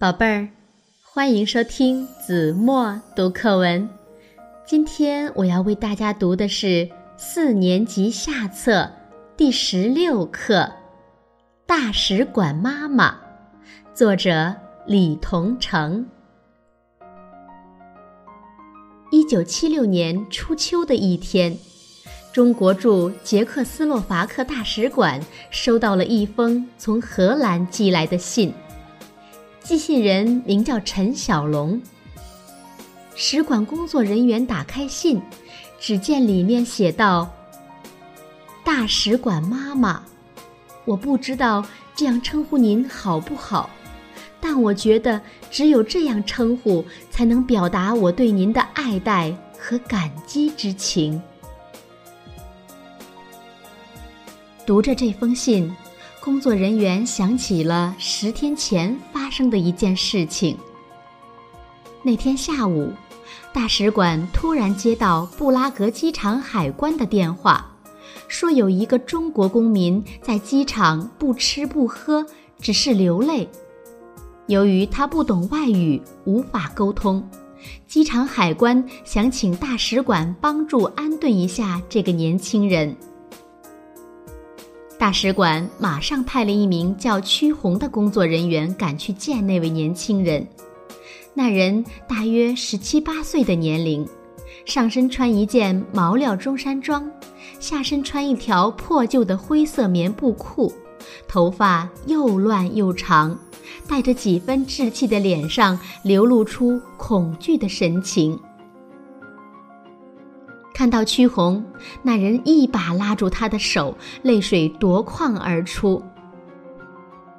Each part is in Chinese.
宝贝儿，欢迎收听子墨读课文。今天我要为大家读的是四年级下册第十六课《大使馆妈妈》，作者李同成。一九七六年初秋的一天，中国驻捷克斯洛伐克大使馆收到了一封从荷兰寄来的信。寄信人名叫陈小龙。使馆工作人员打开信，只见里面写道：“大使馆妈妈，我不知道这样称呼您好不好，但我觉得只有这样称呼，才能表达我对您的爱戴和感激之情。”读着这封信。工作人员想起了十天前发生的一件事情。那天下午，大使馆突然接到布拉格机场海关的电话，说有一个中国公民在机场不吃不喝，只是流泪。由于他不懂外语，无法沟通，机场海关想请大使馆帮助安顿一下这个年轻人。大使馆马上派了一名叫屈红的工作人员赶去见那位年轻人。那人大约十七八岁的年龄，上身穿一件毛料中山装，下身穿一条破旧的灰色棉布裤，头发又乱又长，带着几分稚气的脸上流露出恐惧的神情。看到屈红，那人一把拉住他的手，泪水夺眶而出。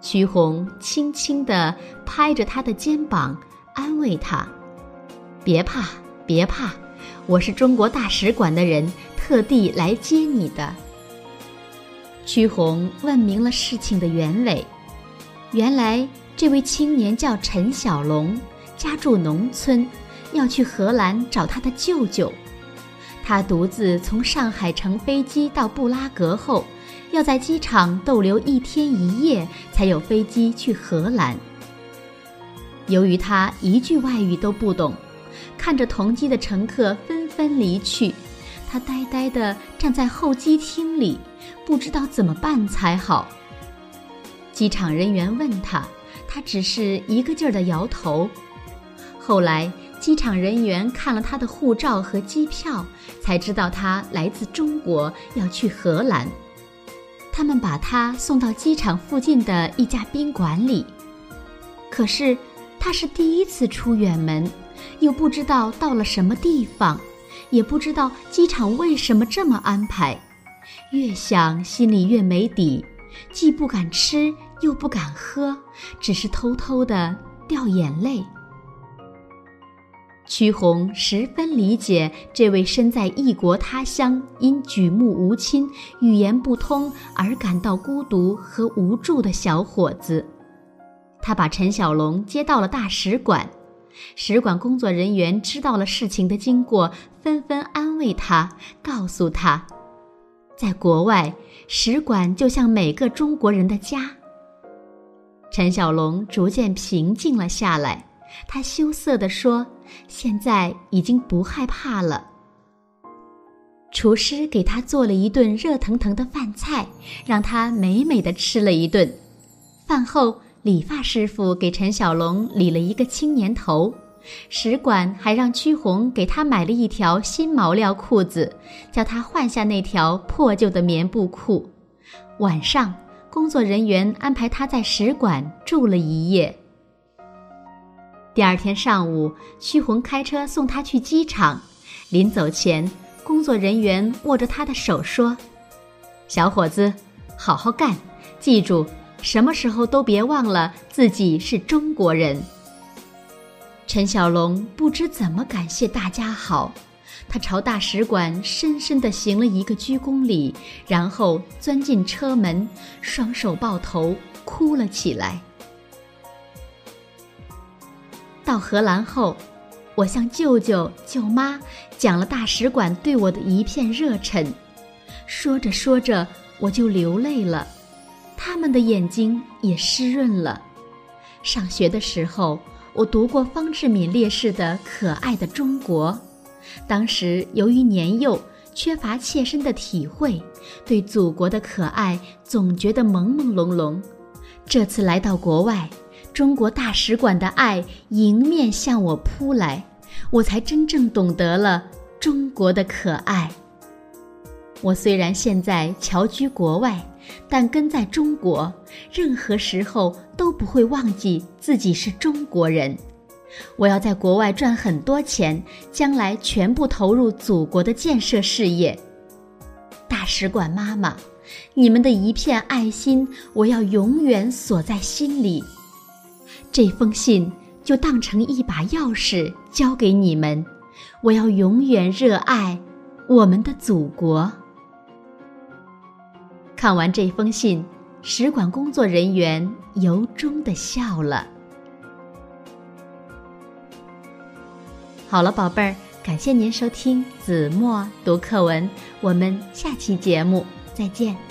屈红轻轻地拍着他的肩膀，安慰他：“别怕，别怕，我是中国大使馆的人，特地来接你的。”屈红问明了事情的原委，原来这位青年叫陈小龙，家住农村，要去荷兰找他的舅舅。他独自从上海乘飞机到布拉格后，要在机场逗留一天一夜，才有飞机去荷兰。由于他一句外语都不懂，看着同机的乘客纷纷离去，他呆呆地站在候机厅里，不知道怎么办才好。机场人员问他，他只是一个劲儿地摇头。后来。机场人员看了他的护照和机票，才知道他来自中国，要去荷兰。他们把他送到机场附近的一家宾馆里。可是他是第一次出远门，又不知道到了什么地方，也不知道机场为什么这么安排。越想心里越没底，既不敢吃，又不敢喝，只是偷偷的掉眼泪。屈红十分理解这位身在异国他乡、因举目无亲、语言不通而感到孤独和无助的小伙子。他把陈小龙接到了大使馆，使馆工作人员知道了事情的经过，纷纷安慰他，告诉他，在国外，使馆就像每个中国人的家。陈小龙逐渐平静了下来。他羞涩地说：“现在已经不害怕了。”厨师给他做了一顿热腾腾的饭菜，让他美美的吃了一顿。饭后，理发师傅给陈小龙理了一个青年头，使馆还让屈红给他买了一条新毛料裤子，叫他换下那条破旧的棉布裤。晚上，工作人员安排他在使馆住了一夜。第二天上午，屈红开车送他去机场。临走前，工作人员握着他的手说：“小伙子，好好干，记住，什么时候都别忘了自己是中国人。”陈小龙不知怎么感谢大家好，他朝大使馆深深地行了一个鞠躬礼，然后钻进车门，双手抱头，哭了起来。到荷兰后，我向舅舅舅妈讲了大使馆对我的一片热忱，说着说着我就流泪了，他们的眼睛也湿润了。上学的时候，我读过方志敏烈士的《可爱的中国》，当时由于年幼，缺乏切身的体会，对祖国的可爱总觉得朦朦胧胧。这次来到国外，中国大使馆的爱迎面向我扑来，我才真正懂得了中国的可爱。我虽然现在侨居国外，但根在中国，任何时候都不会忘记自己是中国人。我要在国外赚很多钱，将来全部投入祖国的建设事业。大使馆妈妈，你们的一片爱心，我要永远锁在心里。这封信就当成一把钥匙交给你们，我要永远热爱我们的祖国。看完这封信，使馆工作人员由衷的笑了。好了，宝贝儿，感谢您收听子墨读课文，我们下期节目再见。